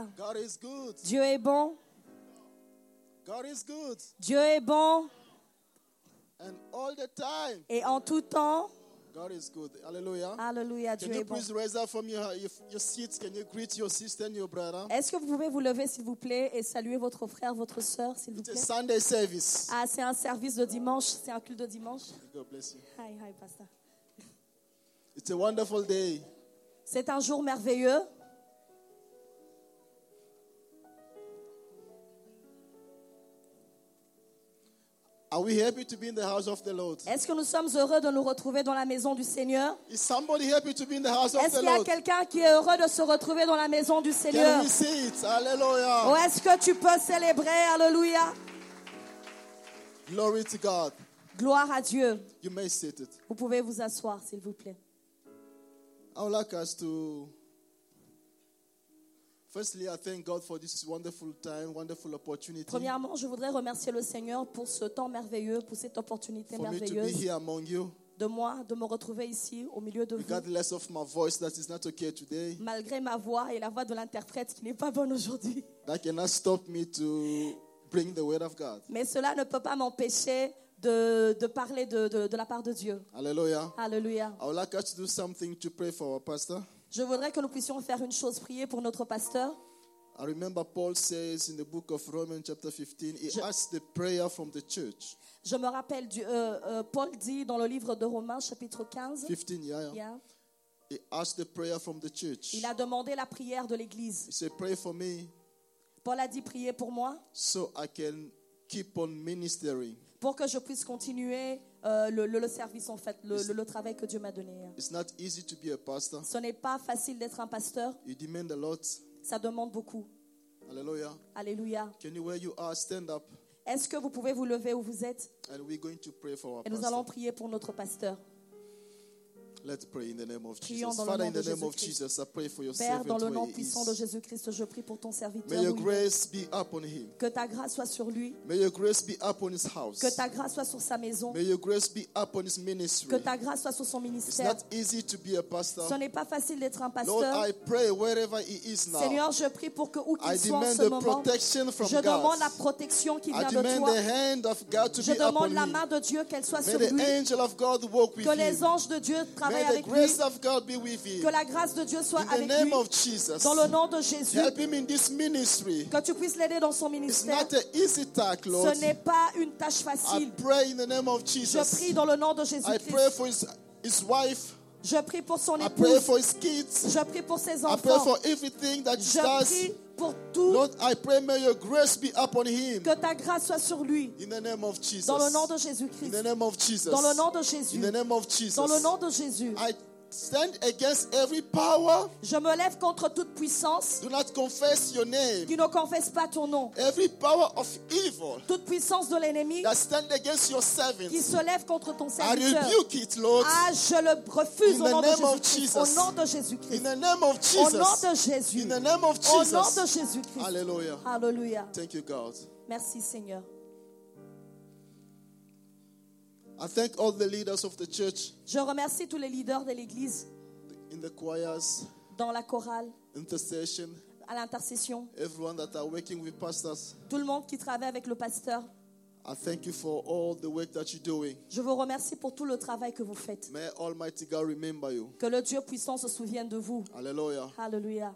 Alléluia. God is good. Dieu est bon. God is good. Dieu est bon. And all the time, Et en tout temps, God is good. Hallelujah. Alléluia, Can Dieu you est bon. please raise up from your, your, your seats? Can you greet your sister and your brother? Est-ce que vous pouvez vous lever, s'il vous plaît, et saluer votre frère, votre sœur, s'il vous It's a plaît? Sunday service. Ah, c'est un service de dimanche, c'est un culte de dimanche. God bless you. Hi, hi, pasteur. It's a wonderful day. C'est un jour merveilleux. Are we happy to be in the house of the Lord? Est-ce que nous sommes heureux de nous retrouver dans la maison du Seigneur? Is somebody happy to be in the house of Est-ce the qu'il y a Lord? quelqu'un qui est heureux de se retrouver dans la maison du Can Seigneur? we see it? Hallelujah. Ou est-ce que tu peux célébrer? Alléluia Glory to God. Gloire à Dieu. You may sit it. Vous pouvez vous asseoir, s'il vous plaît. I would like us to. Firstly, I thank God for this wonderful time, wonderful opportunity Premièrement, je voudrais remercier le Seigneur pour ce temps merveilleux, pour cette opportunité for me to be merveilleuse here among you. de moi, de me retrouver ici au milieu de vous, Regardless of my voice that is not okay today, malgré ma voix et la voix de l'interprète qui n'est pas bonne aujourd'hui. that cannot stop me to bring the word of God. Mais cela ne peut pas m'empêcher de, de parler de, de- de la part de Dieu. Hallelujah. Alléluia. I would like us to do something to pray for our pastor. Je voudrais que nous puissions faire une chose, prier pour notre pasteur. I remember Paul says in the book of Romans, chapter 15, he Je- asked the prayer from the church. Je me rappelle, du, euh, euh, Paul dit dans le livre de Romains, chapitre 15, 15, yeah, yeah. yeah, He asked the prayer from the church. il a demandé la prière de l'Église. He said, Pray for me Paul a dit prier pour moi, so I can keep on ministering. pour que je puisse continuer euh, le, service, en fait, le, travail que Dieu m'a donné. It's not easy to be a pastor. Ce n'est pas facile d'être un pasteur, You demand a lot. ça demande beaucoup. Alléluia. Can you, where you are, stand up Est-ce que vous pouvez vous lever où vous êtes? And we're going to pray for our Et nous allons prier pour notre pasteur. Let's pray in the name of Prions Jesus. dans le Father, nom in de the name of Jésus-Christ. Jesus, I pray for your Père, dans servant le nom he puissant de is. Jésus-Christ, je prie pour ton serviteur. May your il est. grace be upon him. Que ta grâce soit sur lui, May your grace be upon his house. que ta grâce soit sur sa maison, May your grace be upon his ministry. que ta grâce soit sur son It's ministère. not easy to be a pastor. Ce n'est pas facile d'être un Lord, pasteur. I pray wherever he is now. Seigneur, je prie pour que où I qu'il soit en demand ce the moment, protection from je God. demande la protection qui I vient de demand toi. the hand of God to Je be upon demande la him. main de Dieu qu'elle soit May sur the lui. angel of God walk with Que les him. anges de Dieu travaillent May the avec lui. grace of God be with him. Que la grâce de Dieu soit In the avec name lui. of Jesus. Dans le nom de Jésus. Help him in this ministry. Que tu puisses l'aider dans son It's ministère. not an easy task, Lord. Ce n'est pas une tâche I facile. pray in the name of Je Jesus. prie dans le nom de I pray Jésus-Christ. for his, his wife. Je prie pour son I pray épouse. for his kids. Je prie pour ses I pray enfants. for everything that he Je does. prie pour tout. Lord, I pray may your grace be upon him. Que ta grâce soit sur lui. In the name of Jesus. Dans le nom de In Jésus-Christ. the name of Jesus. Dans le nom de In Jésus. the name of Jesus. Dans le nom de Jésus. I stand against every power. Je me lève contre toute puissance Do not confess your name. qui ne confesse pas ton nom. Every power of evil Toute puissance de l'ennemi that stand against your qui servants. se lève contre ton I serviteur. rebuke it, Lord. Ah, je le refuse In au nom de Jésus-Christ. Jesus. Au nom de In Jésus-Christ. the name of Au nom Jesus. de Jésus. In the name of Au nom de Jesus. Jésus-Christ. Hallelujah. Alléluia. Thank you, God. Merci Seigneur. I thank all the leaders of the church Je remercie tous les leaders de l'Église in the choirs, dans la chorale, intercession, à l'intercession, everyone that are working with pastors. tout le monde qui travaille avec le pasteur. I thank you for all the work that you're doing. Je vous remercie pour tout le travail que vous faites. May Almighty God remember you. Que le Dieu puissant se souvienne de vous. Alléluia.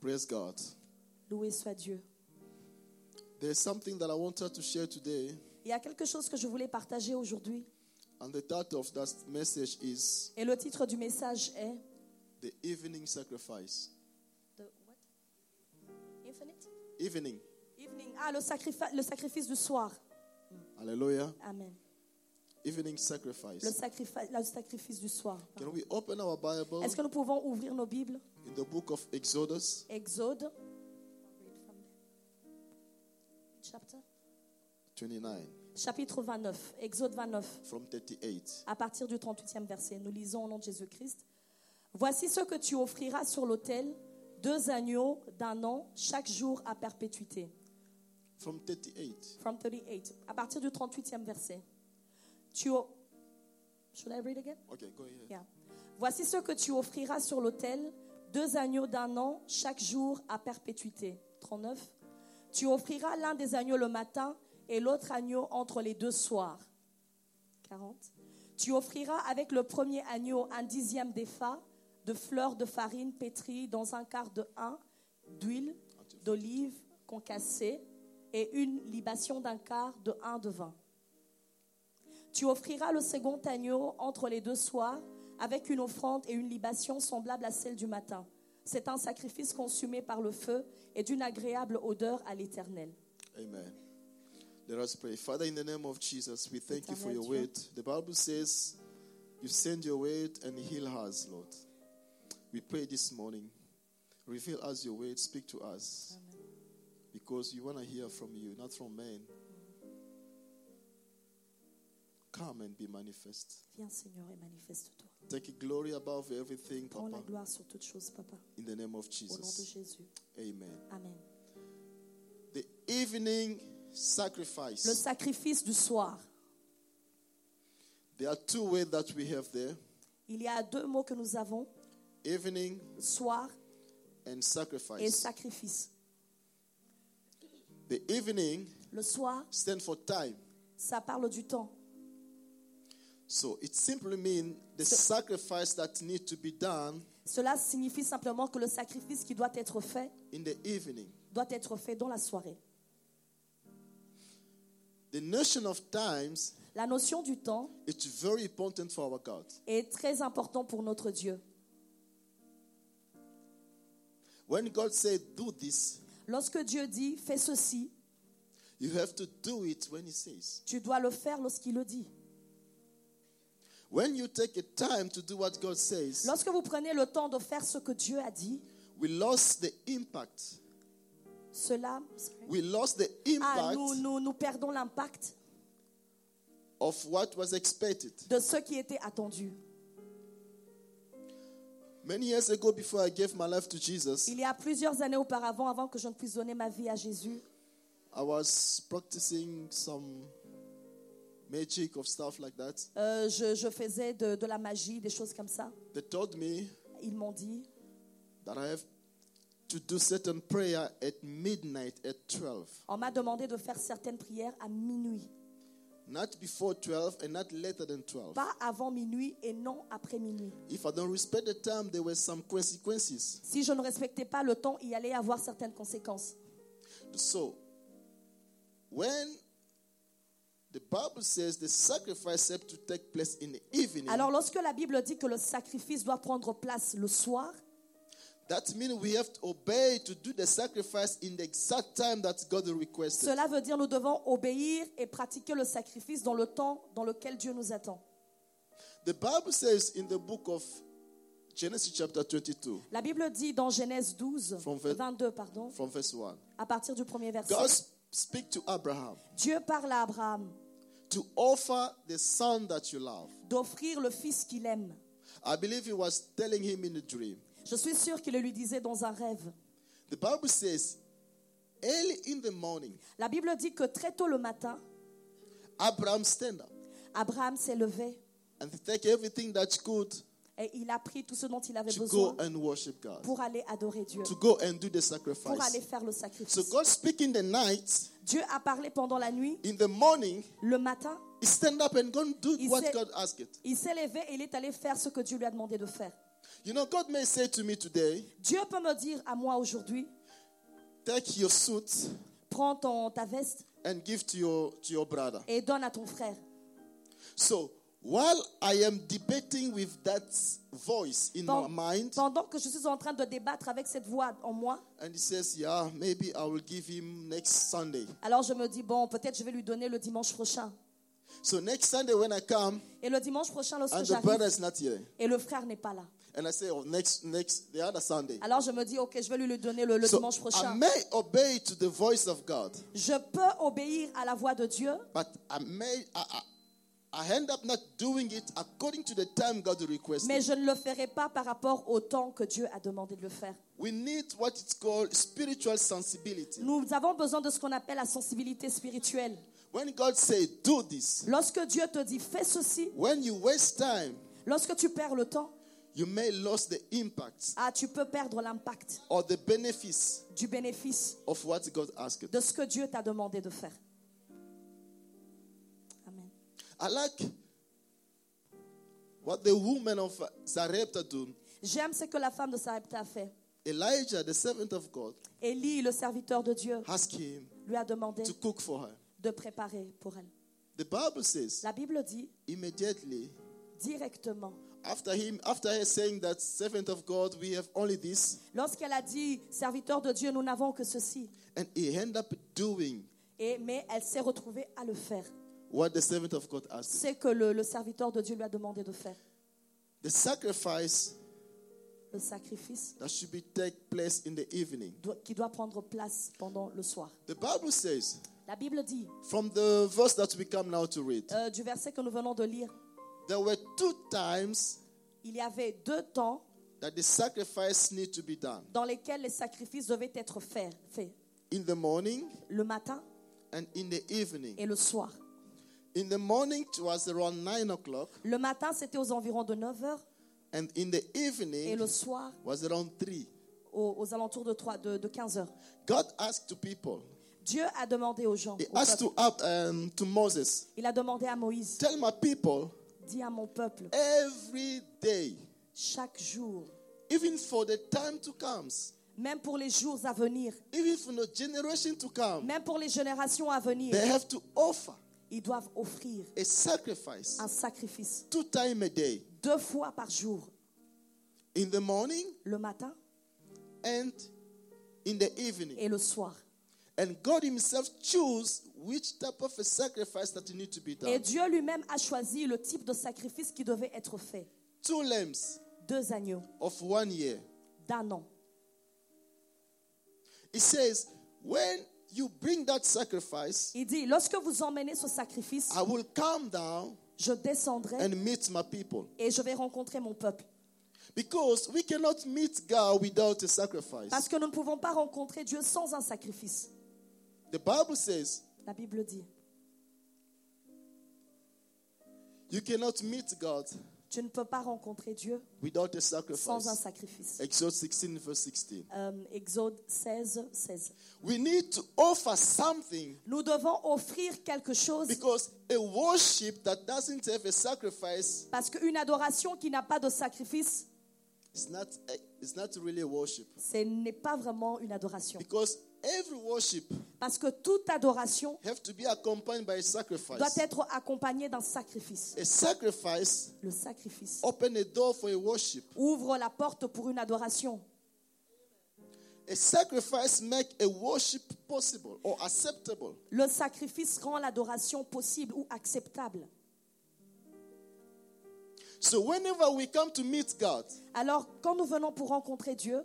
Praise God. Loué soit Dieu. There's something that I wanted to share today, Il y a quelque chose que je voulais partager aujourd'hui. and the title of that message is Et le titre du message est The Evening Sacrifice. The what? Infinite? Evening. Evening. Ah, le, sacrifi- le sacrifice du soir. Hallelujah. Amen. Evening Le, sacrifice. sacrifi- le sacrifice du soir. Can we open our Bible Est-ce que nous pouvons ouvrir nos Bibles? in the book of Exodus, Exode. Chapter? 29, Chapitre 29. Exode 29. from 38? À partir du 38e verset, nous lisons au nom de Jésus-Christ. Voici ce que tu offriras sur l'autel deux agneaux d'un an chaque jour à perpétuité. From 38. From 38. À partir du 38e verset. Tu Should I read again? Okay, go ahead. Yeah. Voici ce que tu offriras sur l'autel deux agneaux d'un an chaque jour à perpétuité. 39. Tu offriras l'un des agneaux le matin et l'autre agneau entre les deux soirs. 40. Tu offriras avec le premier agneau un dixième d'effa de fleurs de farine pétrie dans un quart de un d'huile d'olive concassée et une libation d'un quart de un de vin. Tu offriras le second agneau entre les deux soirs avec une offrande et une libation semblable à celle du matin. C'est un sacrifice consumé par le feu et d'une agréable odeur à l'Éternel. Amen. Let us pray. Father, in the name of Jesus, we thank you for your word. The Bible says you send your word and heal us, Lord. We pray this morning. Reveal us your word, speak to us. Because we want to hear from you, not from men. Come and be manifest. Viens Seigneur et manifeste-toi. Take glory above everything, Prends la gloire sur toutes choses, Papa. in the name of Au nom de Jesus. Jésus. Amen. Amen. The evening Le sacrifice. sacrifice du soir. There are two words that we have there Il y a deux mots que nous avons, evening soir and et sacrifice. sacrifice. The evening Le soir, stands for time. ça parle du temps. So it simply means the sacrifice that needs to be done Cela signifie simplement que le sacrifice qui doit être fait in the evening. doit être fait dans la soirée. The notion of times La notion du temps is very important for our God. est très important pour notre Dieu. When God said do this, Lorsque Dieu dit fais ceci, you have to do it when He says. tu dois le faire lorsqu'il le dit. When you take a time to do what God says, Lorsque vous prenez le temps de faire ce que Dieu a dit, we lost the impact. cela We lost the ah, impact nous, nous, nous perdons l'impact of what was expected. de ce qui était attendu. Many years ago, before I gave my life to Jesus, Il y a plusieurs années auparavant, avant que je ne puisse donner ma vie à Jésus, I was practicing some magic of stuff like that. euh, je, je faisais de, de la magie, des choses comme ça. They told me Ils m'ont dit that I have to do certain prayer at midnight at 12. On m'a demandé de faire certaines prières à minuit. Not before 12 and not later than 12. Pas avant minuit et non après minuit. If I don't respect the time, there were some consequences. Si je ne respectais pas le temps, il y allait avoir certaines conséquences. So, when Alors lorsque la Bible dit que le sacrifice doit prendre place le soir, that means we have to obey to do the sacrifice in the exact time that God requested. cela veut dire nous devons obéir et pratiquer le sacrifice dans le temps dans lequel Dieu nous attend. The Bible says in the book of Genesis chapter 22, La Bible dit dans Genèse 12, From ver- 22, pardon, from verse 1, à partir du premier verset, God speak to Abraham. Dieu parle à Abraham to offer the son that you love. d'offrir le fils qu'il aime. I believe he was telling him in a dream. Je suis sûre qu'il le lui disait dans un rêve. The Bible says, early in the morning, La Bible dit que très tôt le matin, Abraham stand up Abraham s'est levé and take everything that's good et Et il a pris tout ce dont il avait to besoin go and worship God, pour aller adorer Dieu, to go and do the pour sacrifice. aller faire le So sacrifice. God speak in the night, Dieu a parlé pendant la nuit, in the morning, le matin, he stand up and go and do Il what s'est- God asked it. il s'est levé et il est allé faire ce que Dieu lui a demandé de faire. You know, God may say to me today, Dieu peut me dire à moi aujourd'hui, take your suit prends ton, ta veste and give to your to your brother. et donne à ton frère. So while I am debating with that voice in my Pen- mind, Pendant que je suis en train de débattre avec cette voix en moi, and he says, Yeah, maybe I will give him next Sunday. alors je me dis, bon, peut-être je vais lui donner le dimanche prochain. So next Sunday when I come Et le dimanche prochain, lorsque and the brother j'arrive, is not here, et le frère n'est pas là. and I say, Oh, next next the other Sunday. Alors je me dis, ok, je vais lui le donner le, le So dimanche I prochain. may obey to the voice of God, Je peux obéir à la voix de Dieu, but I may I, mais je ne le ferai pas par rapport au temps que Dieu a demandé de le faire. We need what it's called spiritual sensibility. Nous avons besoin de ce qu'on appelle la sensibilité spirituelle. When God say do this, Lorsque Dieu te dit fais ceci, when you waste time, lorsque tu perds le temps, you may lose the impact ah, tu peux perdre l'impact or the benefits du bénéfice of what God asked. de ce que Dieu t'a demandé de faire. I like what the woman of Zarepta do. J'aime ce que la femme de Sarepta a fait. Elijah, the servant of God, Élie, le serviteur de Dieu, asked him lui a demandé to cook for her. de préparer pour elle. The Bible says La Bible dit immediately directement, after him, after her saying that servant of God, we have only this, lorsqu'elle a dit serviteur de Dieu, nous n'avons que ceci. and he end up doing Et, mais elle s'est retrouvée à le faire. What the servant of God asked. C'est que le, le serviteur de Dieu lui a demandé de faire. The sacrifice Le sacrifice that should be take place in the evening. qui doit prendre place pendant le soir. The Bible says, La Bible dit, from the verse that we come now to read, euh, du verset que nous venons de lire, there were two times il y avait deux temps that the sacrifice need to be done. dans lesquels les sacrifices devaient être faits, faits. In the morning Le matin and in the evening. et le soir. In the morning it was around 9 o'clock, Le matin, c'était aux environs de 9 heures and in the et evening le soir, was around 3. aux, aux alentours de, 3, de, de 15 heures. God asked to people, Dieu a demandé aux gens, He au asked peuple, to, Ab- um, to Moses, il a demandé à Moïse, tell my people dis à mon peuple, every day, chaque jour, even for the time to come, même pour les jours à venir, even for the generation to come, même pour les générations à venir, they have to offer ils doivent offrir a sacrifice un sacrifice two times a day, deux fois par jour, in the morning le matin and in the evening. et le soir. And God Himself choose which type of a sacrifice that need to be Et done. Dieu lui-même a choisi le type de sacrifice qui devait être fait. Two lambs Deux agneaux of one year. d'un an. It says, when you bring that sacrifice, Il dit, lorsque vous emmenez ce sacrifice, I will come down je descendrai and meet my people. et je vais rencontrer mon peuple. Because we cannot meet God without a sacrifice. Parce que nous ne pouvons pas rencontrer Dieu sans un sacrifice. The Bible says La Bible dit, you cannot meet God tu ne peux pas rencontrer Dieu without a sans un sacrifice. sacrifice. Exodus 16, verse 16. Euh, Exode 16, 16. We need to offer something Nous devons offrir quelque chose because a worship that doesn't have a sacrifice parce qu'une adoration qui n'a pas de sacrifice, is not, it's not really a worship. ce n'est pas vraiment une adoration. Because every worship Parce que toute adoration have to be accompanied by a sacrifice. doit être accompagnée d'un sacrifice. A sacrifice Le sacrifice open a door for a worship. ouvre la porte pour une adoration. A sacrifice make a worship possible or acceptable. Le sacrifice rend l'adoration possible ou acceptable. So whenever we come to meet God, Alors, quand nous venons pour rencontrer Dieu,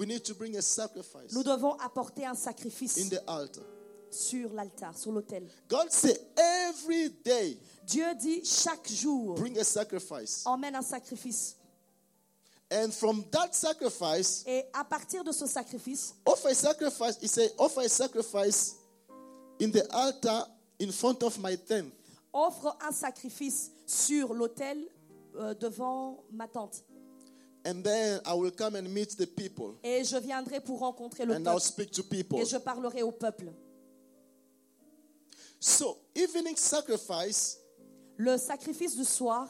we need to bring a sacrifice nous devons apporter un sacrifice in the altar. sur l'altar, sur l'autel. God say every day Dieu dit chaque jour, bring a sacrifice. emmène un sacrifice. And from that sacrifice, Et à partir de ce sacrifice, offer a sacrifice. He say offer a sacrifice in the altar in front of my tent. offre un sacrifice sur l'autel euh, devant ma tente. And then I will come and meet the people et je viendrai pour rencontrer le and I'll peuple speak to people. et je parlerai au peuple. So, evening sacrifice, Le sacrifice du soir,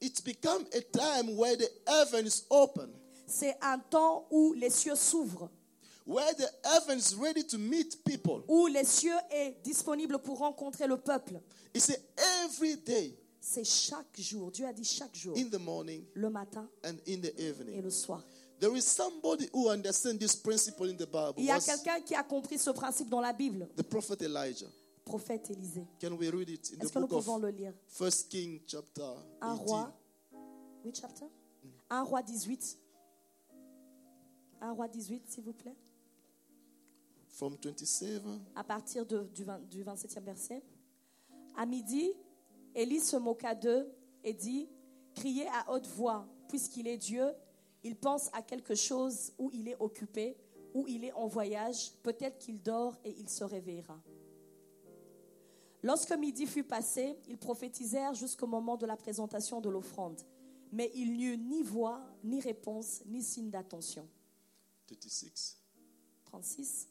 it's become a time where the heavens open, c'est un temps où les cieux s'ouvrent, where the heavens ready to meet people. où les cieux est disponible pour rencontrer le peuple. It's every day C'est chaque jour. Dieu a dit chaque jour, in the morning le matin and in the et evening. le soir. There is somebody who understands this principle in the Bible. Il y a quelqu'un qui a compris ce principe dans la Bible, the prophet Elijah. prophète Élisée. Can we read it in Est-ce the que nous book pouvons of le lire? First King chapter Un 18? roi. Oui, chapter 1 roi 18. 1 roi 18, s'il vous plaît. From 27. à partir de- du, 20 du 27e verset. À midi, Élie se moqua d'eux et dit, Criez à haute voix, puisqu'il est Dieu, il pense à quelque chose où il est occupé, où il est en voyage, peut-être qu'il dort et il se réveillera. Lorsque midi fut passé, ils prophétisèrent jusqu'au moment de la présentation de l'offrande. Mais il n'y eut ni voix, ni réponse, ni signe d'attention. 36. 36.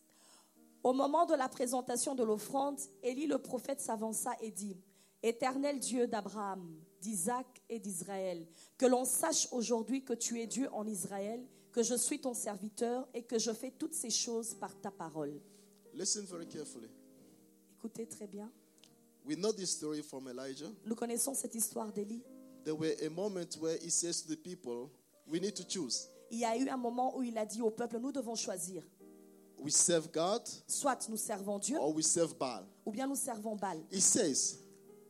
Au moment de la présentation de l'offrande, Élie le prophète s'avança et dit Éternel Dieu d'Abraham, d'Isaac et d'Israël, que l'on sache aujourd'hui que tu es Dieu en Israël, que je suis ton serviteur et que je fais toutes ces choses par ta parole. Listen very carefully. Écoutez très bien. We know this story from Elijah. Nous connaissons cette histoire d'Élie. There were a moment where he says to the people, We need to choose. Il y a eu un moment où il a dit au peuple Nous devons choisir. We serve God Soit nous servons Dieu or we serve Baal. ou bien nous servons Baal. He says,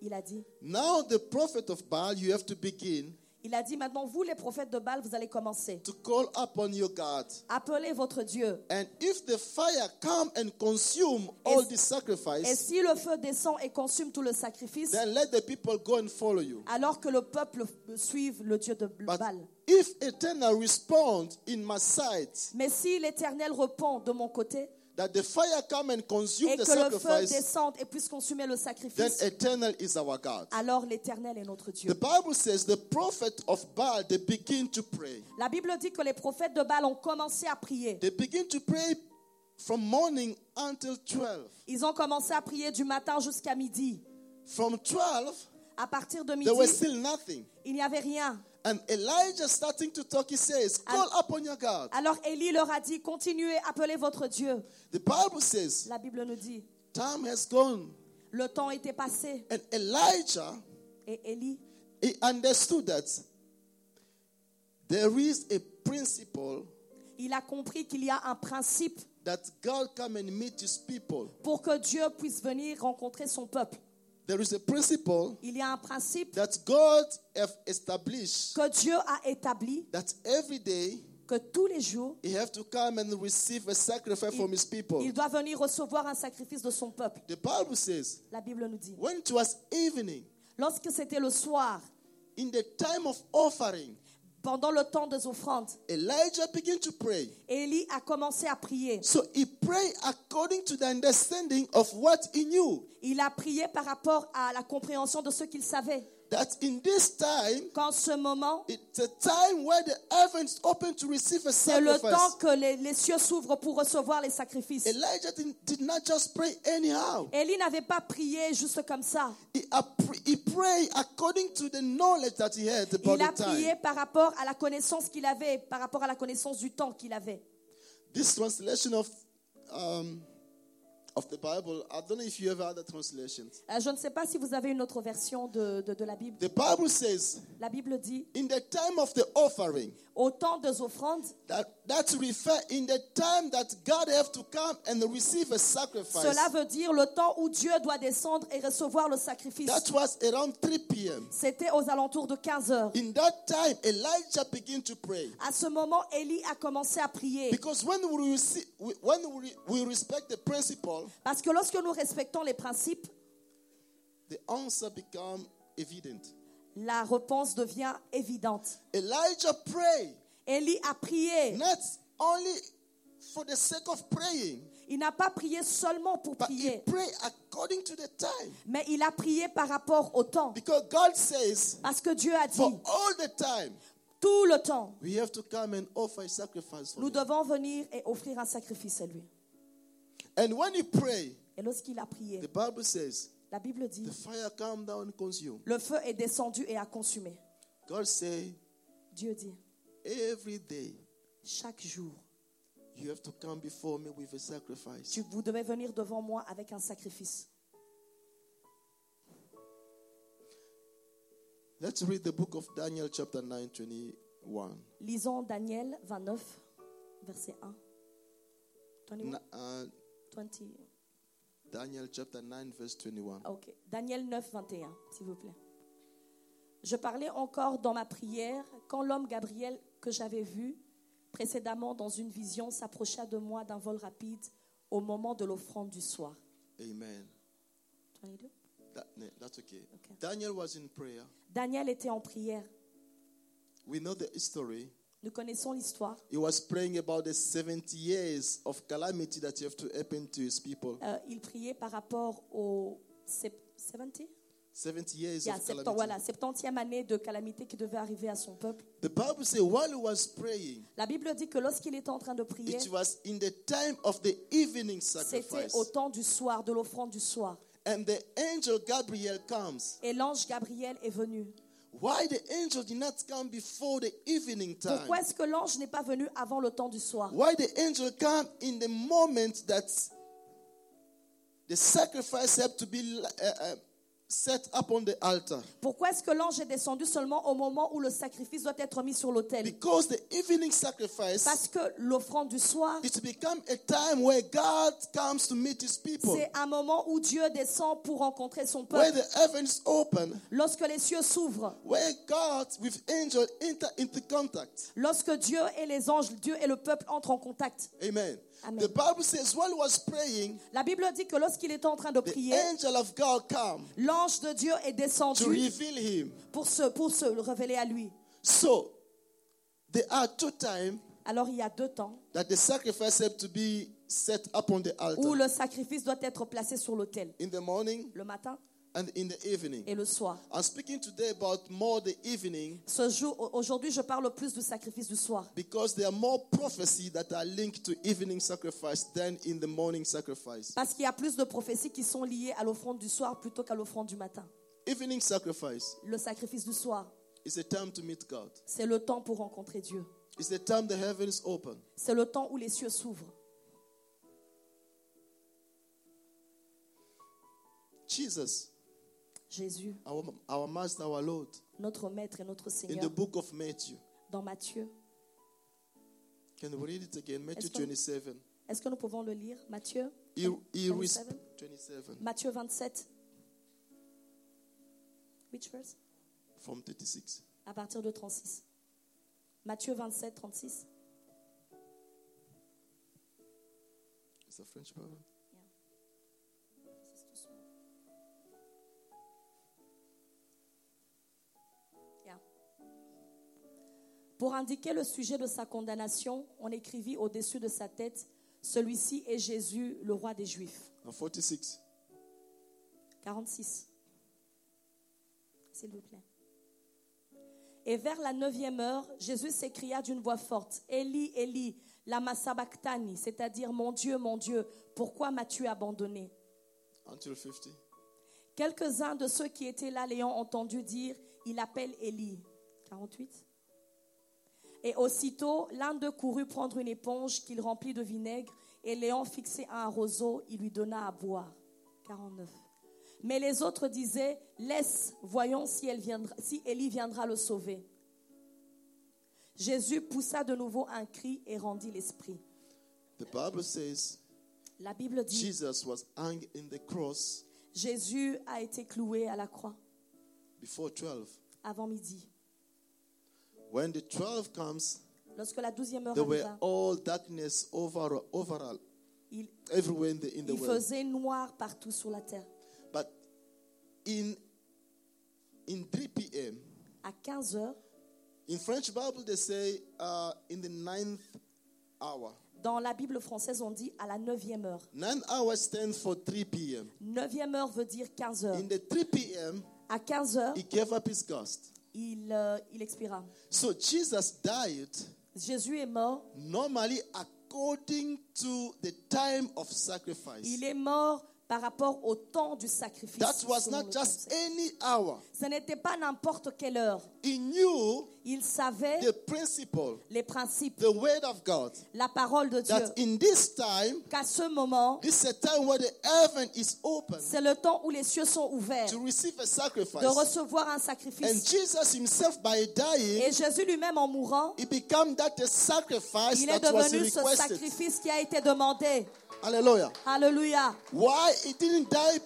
Il a dit Now the prophet of Baal, you have to begin Il a dit Maintenant, vous, les prophètes de Baal, vous allez commencer. to call upon your God. Appelez votre Dieu. And if the fire come and consume all the Et sacrifice, si le feu descend et consume tout le sacrifice, then let the people go and follow you. alors que le peuple suive le Dieu de But Baal. if eternal respond in my sight, Mais si l'Éternel répond de mon côté that the fire come and consume et the que le feu sacrifice, descende et puisse consumer le then sacrifice, eternal is our God. alors l'Éternel est notre The Dieu. Bible says the prophet of Baal, they begin to pray. La Bible dit que les prophètes de Baal ont commencé à prier. They begin to pray from morning until 12. Ils ont commencé à prier du matin jusqu'à midi. From 12, À partir de midi, there was still nothing. il n'y avait rien. And Elijah starting to talk, he says, Call upon your God. Alors Élie leur a dit, continuez, appelez votre Dieu. The Bible says, La Bible nous dit, Time has gone. le temps était passé. And Elijah, Et Élie he understood that there is a principle il a compris qu'il y a un principe that God come and meet his people. pour que Dieu puisse venir rencontrer son peuple. There is a principle Il y a un principe that God have established que Dieu a établi that every day que tous les jours, he have to come and receive a sacrifice from his people. il doit venir recevoir un sacrifice de son peuple. The Bible says, La Bible nous dit, when it was evening, lorsque c'était le soir, in the time of offering, pendant le temps des offrandes, Elijah began to pray. Élie a commencé à prier. So he prayed according to the understanding of what he knew. Il a prié par rapport à la compréhension de ce qu'il savait. That in this time, Qu'en ce moment, it's a time where the heavens open to receive a c'est le temps sacrifice. que les, les cieux s'ouvrent pour recevoir les sacrifices. Elijah did, did not just pray anyhow. Élie n'avait pas prié juste comme ça. He, appre- he prayed according to the knowledge that he had about Il a the time. prié par rapport à la connaissance qu'il avait, par rapport à la connaissance du temps qu'il avait. This translation of um, of the Bible, I don't know if you had other translations. Euh, Je ne sais pas si vous avez une autre version de, de- de la Bible. The Bible says, La Bible dit, in the time of the offering, au temps des offrandes, that that refer in the time that God have to come and receive a sacrifice. cela veut dire le temps où Dieu doit descendre et recevoir le sacrifice. That was around 3 p.m. C'était aux alentours de 15 heures. In that time, Elijah began to pray. À ce moment, Élie a commencé à prier. Because when we, receive, when we, we respect the principle, Parce que lorsque nous respectons les principes, the answer become evident. La réponse devient évidente. Elijah prayed, Élie a prié. not only for the sake of praying, Il n'a pas prié seulement pour but he prier, prayed according to the time. mais il a prié par rapport au temps. Because God says, Parce que Dieu a for dit, all the time, Tout le temps, we have to come and offer a sacrifice for nous him. devons venir et offrir un sacrifice à lui. And when he pray, Et lorsqu'il a prié, the Bible says, la Bible dit, the fire come down and consume. le feu est descendu et a consumé. God say, Dieu dit, every day chaque jour, you have to come before me with a sacrifice. tu, vous devez venir devant moi avec un sacrifice. Let's read the book of Daniel, chapter 9, 21. Lisons Daniel 29, verset 1. 21, Na- uh, 20. Daniel, chapter 9, verse 21. Ok. Daniel 9, 21, s'il vous plaît. Je parlais encore dans ma prière quand l'homme Gabriel que j'avais vu précédemment dans une vision s'approcha de moi d'un vol rapide au moment de l'offrande du soir. Amen. 22. That, no, that's okay. Okay. Daniel was in prayer. Daniel était en prière. We know the story. Nous connaissons l'histoire. He was praying about the 70 years of calamity that you have to happen to his people. Euh, il priait par rapport au sept- 70 70 years Il y a of 70, calamity. voilà, 70e année de calamité qui devait arriver à son peuple. The Bible says while he was praying, La Bible dit que lorsqu'il était en train de prier, it was in the time of the evening c'était au temps du soir, de l'offrande du soir. And the angel Gabriel comes. Et l'ange Gabriel est venu. Why the angel did not come before the evening time? Pourquoi est-ce que l'ange n'est pas venu avant le temps du soir Why the angel come in the moment that the sacrifice had to be uh, uh, set up on the altar? Pourquoi est-ce que l'ange est descendu seulement au moment où le sacrifice doit être mis sur l'autel? Because the evening sacrifice Parce que l'offrande du soir, it become a time where God comes to meet his people. c'est un moment où Dieu descend pour rencontrer son Where peuple. the heavens open, Lorsque les cieux s'ouvrent, where God with angel enter into contact. lorsque Dieu et les anges, Dieu et le peuple entrent en contact. Amen. Amen. The Bible says while he was praying, La Bible dit que lorsqu'il était en train de the prier, angel of God come l'ange de Dieu est to descendu reveal him. pour se, pour se révéler à lui. So there are two times Alors il y a deux temps that the sacrifice had to be set up on the où altar. le sacrifice doit être placé sur l'autel. In the morning Le matin and in the evening. et le soir. I'm speaking today about more the evening Ce jour, aujourd'hui, je parle plus du sacrifice du soir. because there are more prophecies that are linked to evening sacrifice than in the morning sacrifice. Parce qu'il y a plus de prophéties qui sont liées à l'offrande du soir plutôt qu'à l'offrande du matin. Evening sacrifice Le sacrifice du soir, is a time to meet God. c'est le temps pour rencontrer Dieu. It's the time the heavens open. C'est le temps où les cieux s'ouvrent. Jesus, Jésus, our, our Master, our Lord, notre Maître et notre in Seigneur, the book of Matthew. dans Matthieu. Can we read it again? Matthew Est-ce que- 27. Est-ce que nous pouvons le lire? Matthieu He, he 27. res- 27 Matthieu 27. Which verse? From 36. À partir de 36. Matthieu 27, 36. It's a French Bible. Pour indiquer le sujet de sa condamnation, on écrivit au-dessus de sa tête Celui-ci est Jésus, le roi des Juifs. And 46. 46. S'il vous plaît. Et vers la neuvième heure, Jésus s'écria d'une voix forte Eli, Eli, lama sabachthani, c'est-à-dire Mon Dieu, mon Dieu, pourquoi m'as-tu abandonné? Until 50. Quelques-uns de ceux qui étaient là l'ayant entendu dire Il appelle Élie. 48. Et aussitôt, l'un d'eux courut prendre une éponge qu'il remplit de vinaigre et l'ayant fixée à un roseau, il lui donna à boire. 49. Mais les autres disaient Laisse, voyons si, elle viendra, si Élie viendra le sauver. Jésus poussa de nouveau un cri et rendit l'esprit. The Bible says La Bible dit Jesus was hung in the cross Jésus a été cloué à la croix before 12. avant midi. When the 12 comes, Lorsque la douzième heure there were arriva, all darkness over, overall, il, everywhere in the, in the il world. faisait noir partout sur la terre. But in, in 3 p.m., À 15 heures, in French Bible, they say uh, in the ninth hour. dans la Bible française, on dit à la neuvième heure. Nine hours stands for 3 p.m. Neuvième heure veut dire 15 heures. In the 3 p.m., À 15 heures, he gave up his ghost. Il, euh, il expira. So Jesus died Jésus est mort. normally according to the time of sacrifice. Il est mort par rapport au temps du sacrifice. That was not just any hour. Ce n'était pas n'importe quelle heure. He knew Il savait the principle, les principes, the word of God, la parole de Dieu. that in this time, Qu'à ce moment, this is a time where the heaven is open c'est le temps où les cieux sont ouverts to receive a sacrifice. de recevoir un And sacrifice. Jesus himself, by dying, Et Jésus lui-même en mourant, he became that the sacrifice il est that was devenu ce requested. sacrifice qui a été demandé. Alléluia. Why he didn't die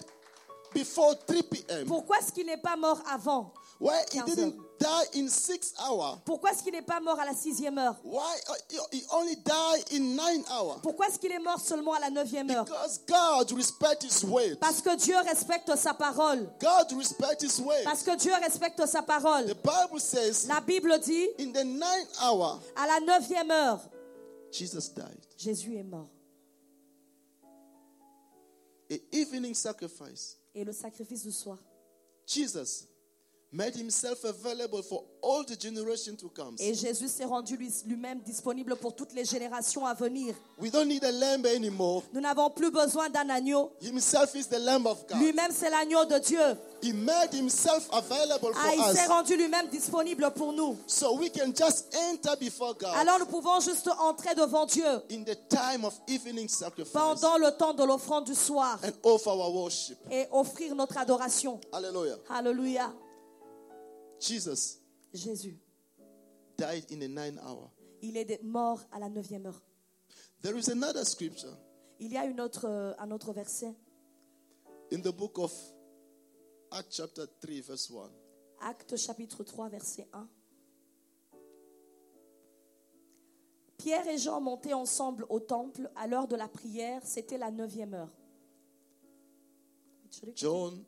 before 3 p.m.? Pourquoi est-ce qu'il n'est pas mort avant Why he 15 didn't die in six hours? Pourquoi est-ce qu'il n'est pas mort à la sixième heure? Why uh, he- only died in nine hours? Pourquoi est-ce qu'il est mort seulement à la neuvième heure? Because God respects His word. Parce que Dieu respecte sa parole. God respects His word. Parce que Dieu respecte sa parole. The Bible says La Bible dit, in the ninth hour à la neuvième heure, Jesus died. Jésus est mort. Evening sacrifice. Et le sacrifice du soir. Jesus made Himself available for all the generation to come. Et Jésus s'est rendu lui- lui-même disponible pour toutes les générations à venir. We don't need a lamb anymore. Nous n'avons plus besoin d'un agneau. Himself is the Lamb of God. Lui-même, c'est l'agneau de Dieu. He made Himself available Ah, for il s'est rendu lui-même disponible pour nous. so we can just enter before God Alors nous pouvons juste entrer devant Dieu in the time of evening sacrifice pendant le temps de l'offrande du soir and offer our worship. et offrir notre adoration. Hallelujah. Alléluia. Jesus Jésus, died in the ninth hour. il est mort à la neuvième heure. There is another scripture Il y a une autre, euh, un autre verset, in the book of Acts, chapter 3, verse 1. Acte chapitre 3, verset 1. Pierre et Jean montaient ensemble au temple à l'heure de la prière, c'était la neuvième heure. John,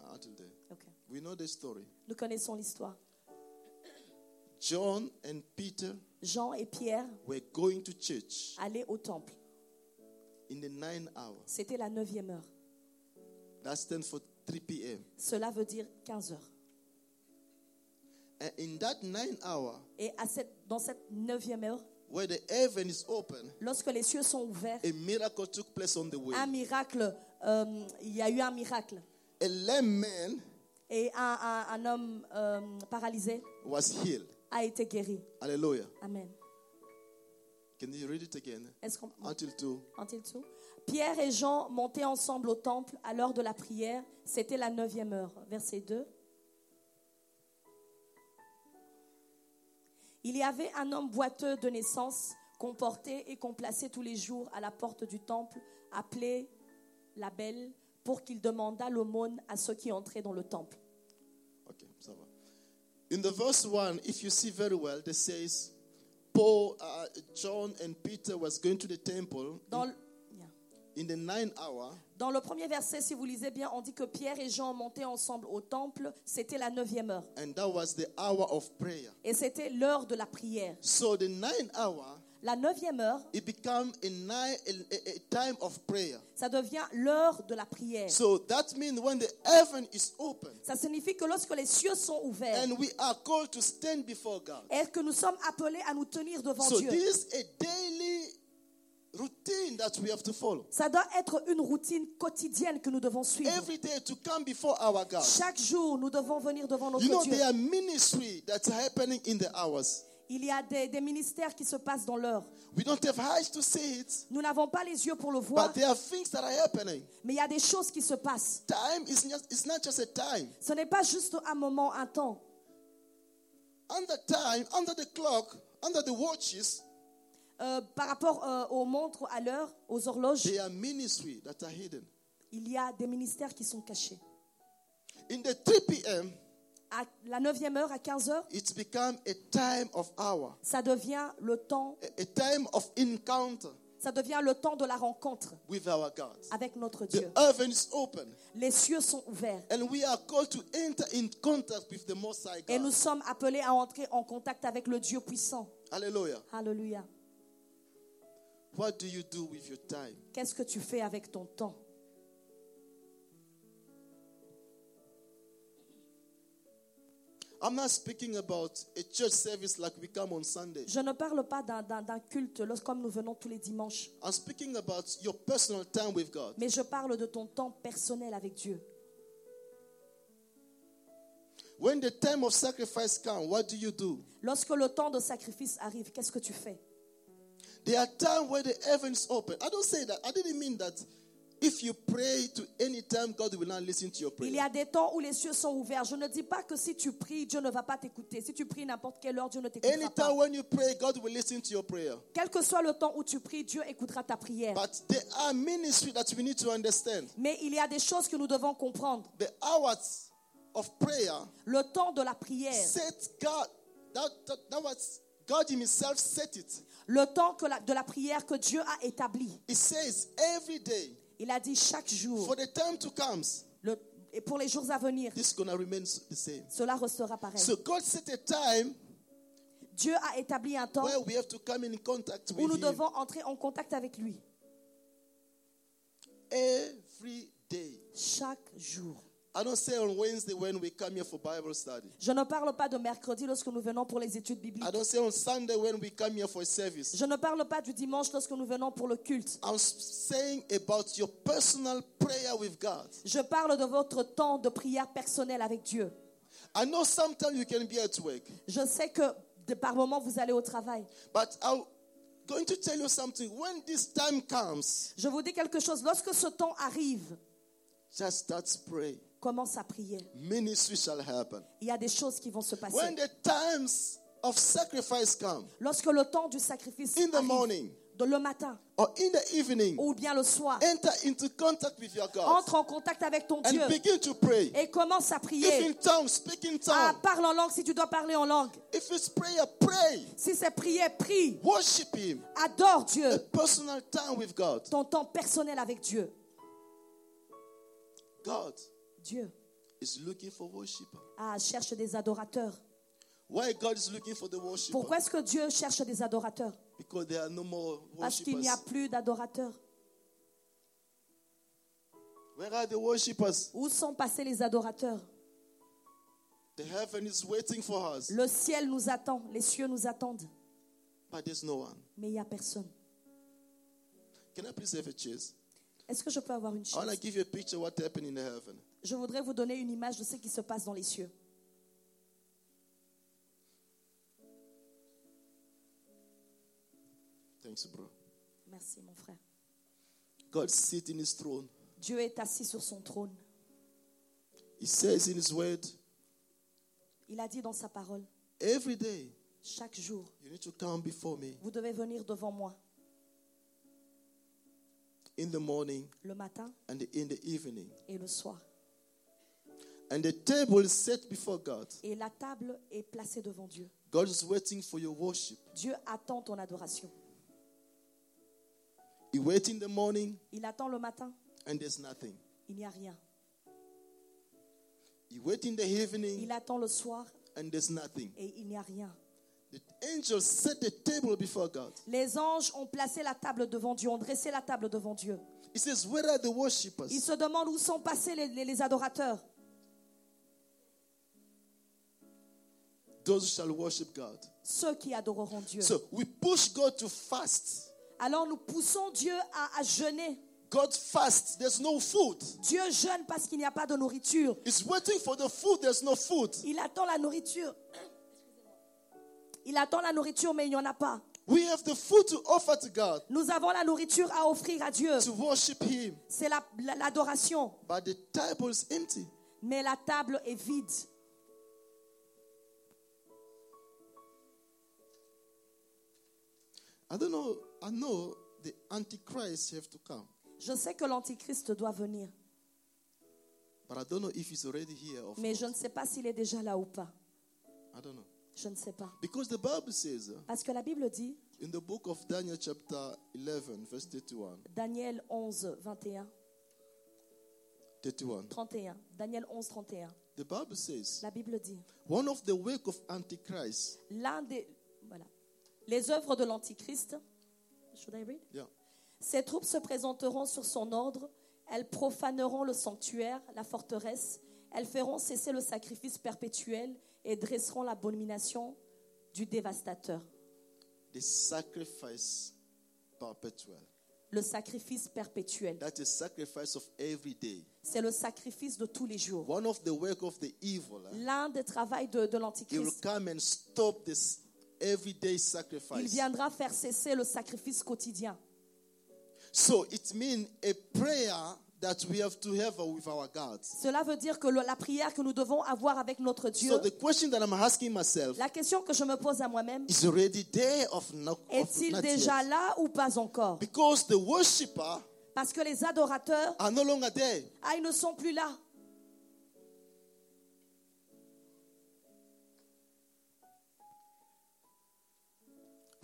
ah, until there. Ok. We know the story. Nous connaissons l'histoire. John and Peter Jean et Pierre were going to church allaient au temple. in the ninth hour. C'était la neuvième heure. That stands for 3 p.m. Cela veut dire 15 heures. And in that ninth hour, Et à cette, dans cette neuvième heure, where the heaven is open, lorsque les cieux sont ouverts, a miracle took place on the way. un miracle, euh, il y a eu un miracle. A lame man Et un, un- un homme euh, paralysé was healed. a été guéri. Hallelujah. Amen. Can you read it again? Until 2. entend tout Pierre et Jean montaient ensemble au temple à l'heure de la prière. C'était la neuvième heure. Verset 2. Il y avait un homme boiteux de naissance qu'on portait et qu'on plaçait tous les jours à la porte du temple, appelé la Belle, pour qu'il demandât l'aumône à ceux qui entraient dans le temple. In the verse 1, if you see very well, it says, Paul, uh, John, and Peter was going to the temple Dans le, in the ninth hour. dans le premier verset, si vous lisez bien, on dit que Pierre et Jean montaient ensemble au temple. C'était la neuvième heure. And that was the hour of prayer. Et c'était l'heure de la prière. So the ninth hour, La neuvième heure, it a, nine, a, a- a time of prayer. ça devient l'heure de la prière. So that means when the heaven is open Ça signifie que lorsque les cieux sont ouverts and we are called to stand before God. et que nous sommes appelés à nous tenir devant So Dieu, this is a daily routine that we have to follow. ça doit être une routine quotidienne que nous devons suivre. Every day to come before our God. Chaque jour, nous devons venir devant notre You know, Dieu. there are ministry that's happening in the hours. Il y a des, des ministères qui se passent dans l'heure. Nous n'avons pas les yeux pour le voir, but there are things that are happening. mais il y a des choses qui se passent. Time is just, it's not just a time. Ce n'est pas juste un moment, un temps. Under time, under the clock, under the watches, Euh, par rapport euh, aux montres, à l'heure, aux horloges, there are ministry that are hidden. il y a des ministères qui sont cachés. In the 3 p.m., À la 9e heure, à 15 heures, it's become a time of hour, ça devient le temps, a, time of encounter ça devient le temps de la rencontre with our God. avec notre The Dieu. heaven is open, Les cieux sont ouverts and we are called to enter in contact with the Most High et nous sommes appelés à entrer en contact avec le Dieu puissant. Hallelujah. Alléluia. What do you do with your time? Qu'est-ce que tu fais avec ton temps? I'm not speaking about a church service like we come on Sunday. Je ne parle pas d'un- culte lors- comme nous venons tous les dimanches, I'm speaking about your personal time with God. mais je parle de ton temps personnel avec Dieu. When the time of sacrifice comes, what do you do? Lorsque le temps de sacrifice arrive, qu'est-ce que tu fais? There are times where the heavens open. I don't say that. I didn't mean that if you pray to any time, God will not listen to your Il y a des temps où les cieux sont ouverts. Je ne dis pas que si tu pries, Dieu ne va pas t'écouter. Si tu pries n'importe quelle heure, Dieu ne t'écoutera pas. when you pray, God will listen to your prayer. Quel que soit le temps où tu pries, Dieu écoutera ta prière. But there are ministries that we need to understand. Mais il y a des choses que nous devons comprendre. The hours of prayer Le temps de la prière, set God. That, that, that was God Himself set it. le temps que la- de la prière que Dieu a établi. He says every day Il a dit chaque jour, for the time to come, le- et pour les jours à venir, this is gonna remain s- the same. cela restera pareil. So God set a time Dieu a établi un temps where we have to come in contact où nous with Him devons entrer en contact avec lui every day. chaque jour. I don't say on Wednesday when we come here for Bible study. Je ne parle pas de mercredi lorsque nous venons pour les études bibliques. I don't say on Sunday when we come here for a service. Je ne parle pas du dimanche lorsque nous venons pour le culte. I'm s- saying about your personal prayer with God. Je parle de votre temps de prière personnelle avec Dieu. I know sometimes you can be at work, Je sais que de par moments vous allez au travail. but I'm going to tell you something. When this time comes, Je vous dis quelque chose. Lorsque ce temps arrive, just start praying. Commence à prier. Ministry shall happen. Il y a des choses qui vont se passer. When the times of sacrifice come, Lorsque le temps du sacrifice in the arrive, morning de le matin or in the evening, ou bien le soir, enter into contact with your God entre en contact avec ton Dieu and begin to pray. et commence à If prier. in tongues, speak in Ah, parle en langue si tu dois parler en langue. If it's prayer, pray. Si c'est prier, prie. Worship Him. Adore Dieu. A personal time with God. Ton temps personnel avec Dieu. God Dieu is looking for ah, cherche des adorateurs. Why God is looking for the? Pourquoi est-ce que Dieu cherche des adorateurs? Because there are no more Parce qu'il n'y a plus d'adorateurs. Where are the worshippers? Où sont passés les adorateurs? The heaven is waiting for us, Le ciel nous attend, les cieux nous attendent, but there's no one. mais il n'y a personne. Can I please have a cheers? Est-ce que je peux avoir une I want to chaise? give you a picture of what happened in the heaven. Je voudrais vous donner une image de ce qui se passe dans les cieux. Thanks, bro. Merci mon frère. God sits in his throne. Dieu est assis sur son trône. He says in his word, Il a dit dans sa parole, every day chaque jour, you need to come before me vous devez venir devant moi in the morning le matin and in the evening. et le soir. And the table is set before God. Et la table est placée devant Dieu. God is waiting for your worship. Dieu attend ton adoration. He waits in the morning Il attend le matin, and there's nothing. il n'y a rien. He waits in the evening Il attend le soir and there's nothing. et il n'y a rien. The angels set the table before God. Les anges ont placé la table devant Dieu, ont dressé la table devant Dieu. He says, Where are the Ils worshippers? se demandent où sont passés les, les- les adorateurs. Those who shall worship God. Ceux qui adoreront Dieu. So we push God to fast. Alors nous poussons Dieu à, à jeûner. God fasts, there's no food. Dieu jeûne parce qu'il n'y a pas de nourriture. He's waiting for the food, there's no food. Il attend la nourriture. Il attend la nourriture, mais il n'y en a pas. We have the food to offer to God, Nous avons la nourriture à offrir à Dieu. to worship Him. C'est la- la- l'adoration. But the table is empty. Mais la table est vide. I don't know, I know the Antichrist have to come. Je sais que l'Antichrist doit venir, But I don't know if he's already here or mais je ne sais pas s'il est déjà là ou pas. I don't know. Je ne sais pas. Because the Bible says uh, Parce que la Bible dit, in the book of Daniel, chapter 11, verse 31, Daniel 11, 21, 31, 31. Daniel 11, 31. the Bible says La Bible dit, one of the work of Antichrist, l'un des... Les œuvres de l'Antichrist, should I read? yeah, Ces troupes se présenteront sur son ordre, elles profaneront le sanctuaire, la forteresse, elles feront cesser le sacrifice perpétuel et dresseront l'abomination du dévastateur. The sacrifice perpetual. Le sacrifice perpétuel. That is sacrifice of every day. C'est le sacrifice de tous les jours. One of the work of the evil. huh? L'un des travaux de, de He will l'Antichrist. come and stop this everyday Il sacrifice. viendra faire cesser le sacrifice quotidien. So it means a prayer that we have to have with our God. Cela veut dire que le- la prière que nous devons avoir avec notre Dieu, So the question that I'm asking myself la question que je me pose à moi-même, is already there of not, est-il not déjà yet? là ou pas encore? Because the worshipper Parce que les adorateurs, are no longer there. ah, ils ne sont plus là.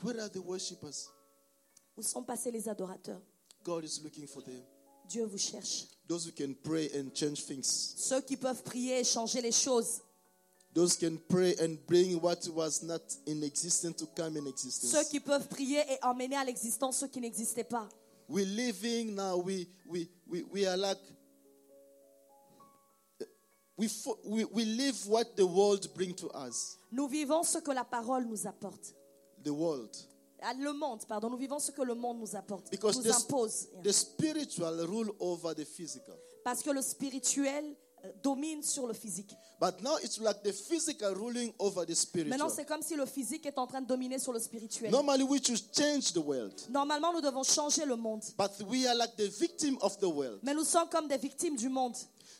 Where are the worshippers? Où sont passés les adorateurs? God is looking for them. Dieu vous cherche. Those who can pray and change things. Ceux qui peuvent prier et changer les choses. Those can pray and bring what was not in existence to come in existence. Ceux qui peuvent prier et emmener à l'existence ce qui n'existait pas. We're living now, we, we, we, we are like, we, fo- we, we live what the world bring to us. Nous vivons ce que la parole nous apporte. The world. Ah, Le monde, pardon, nous vivons ce que le monde nous apporte, Because nous this- impose. The spiritual rule over the physical. Parce que le spirituel euh, domine sur le physique. But now it's like the physical ruling over the spiritual. Maintenant, c'est comme si le physique est en train de dominer sur le spirituel. Normally we should change the world. Normalement, nous devons changer le monde. But we are like the victim of the world. Mais nous sommes comme des victimes du monde.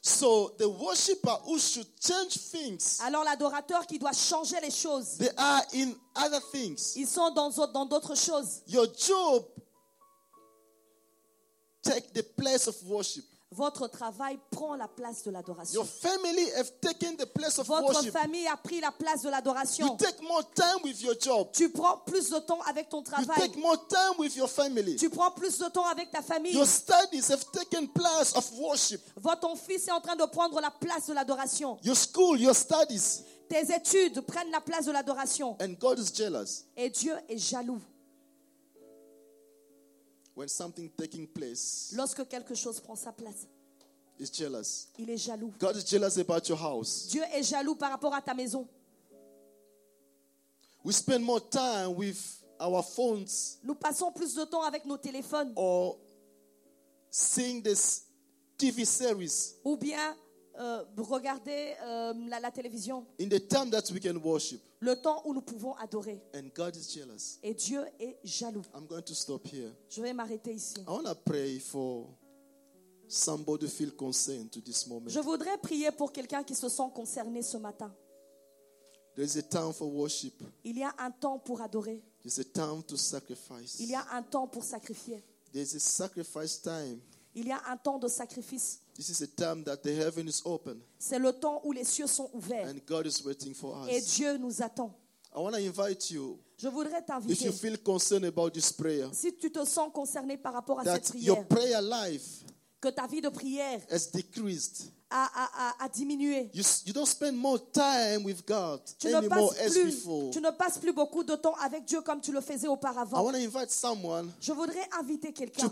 So the worshipper who should change things, Alors l'adorateur qui doit changer les choses, they are in other things. ils sont dans dans d'autres choses. Your job take the place of worship. Votre travail prend la place de l'adoration. Your family have taken the place of Votre worship. famille a pris la place de You l'adoration. take more time with your job. Tu prends plus de temps avec ton You travail. take more time with your family. Tu prends plus de temps avec ta famille. Your studies have taken place of worship. Votre ton fils est en train de prendre la place de l'adoration. Your school, your studies. Tes études prennent la place de l'adoration. And God is jealous Et Dieu est jaloux when something taking place lorsque quelque chose prend sa place. is jealous. Il est jaloux. God is jealous about your house. Dieu est jaloux par rapport à ta maison. We spend more time with our phones Nous passons plus de temps avec nos téléphones or seeing this TV series ou bien euh, regarder euh, la, la télévision. in the time that we can worship. Le temps où nous pouvons adorer. And God is jealous. Et Dieu est jaloux. I'm going to stop here. Je vais m'arrêter ici. I want to pray for somebody to feel concerned to this moment. Je voudrais prier pour quelqu'un qui se sent concerné ce matin. There is a time for worship. Il y a un temps pour adorer. There's a time to sacrifice. Il y a un temps pour sacrifier. There's a sacrifice time. Il y a un temps de sacrifice. This is a time that the heaven is open C'est le temps où les cieux sont ouverts. and God is waiting for Et us. Dieu nous attend. I want to invite you, Je voudrais if t'inviter, you feel concerned about this prayer, si tu te sens concerné par rapport à cette that prière, your prayer life que ta vie de prière has decreased. A diminué. You, don't spend more time with God Tu ne, passes as plus, before. tu ne passes plus beaucoup de temps avec Dieu comme tu le faisais I auparavant. want to invite someone Je voudrais inviter quelqu'un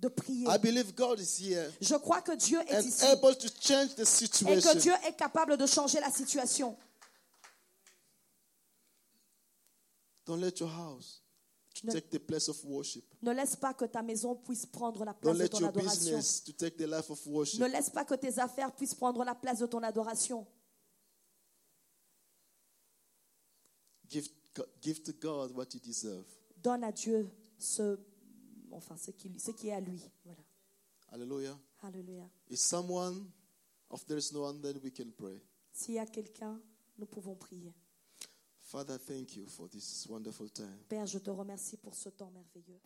de prier. I believe God is here Je crois que Dieu est and ici able to change the et que. Dieu est capable de changer la situation. Don't let your house Ne, take the place of worship. ne laisse pas que ta maison puisse prendre la Don't place de let ton your adoration. business to take the life of worship. Ne laisse pas que tes affaires puissent prendre la place de ton adoration. Give, give to God what He deserves. Donne à Dieu ce, enfin, ce, qui, ce qui est à lui. Voilà. Hallelujah. Alléluia. Is someone, if there is no one, then we can pray. S'il y a quelqu'un, nous pouvons prier. Father, thank you for this wonderful time. Père, je te remercie pour ce temps merveilleux.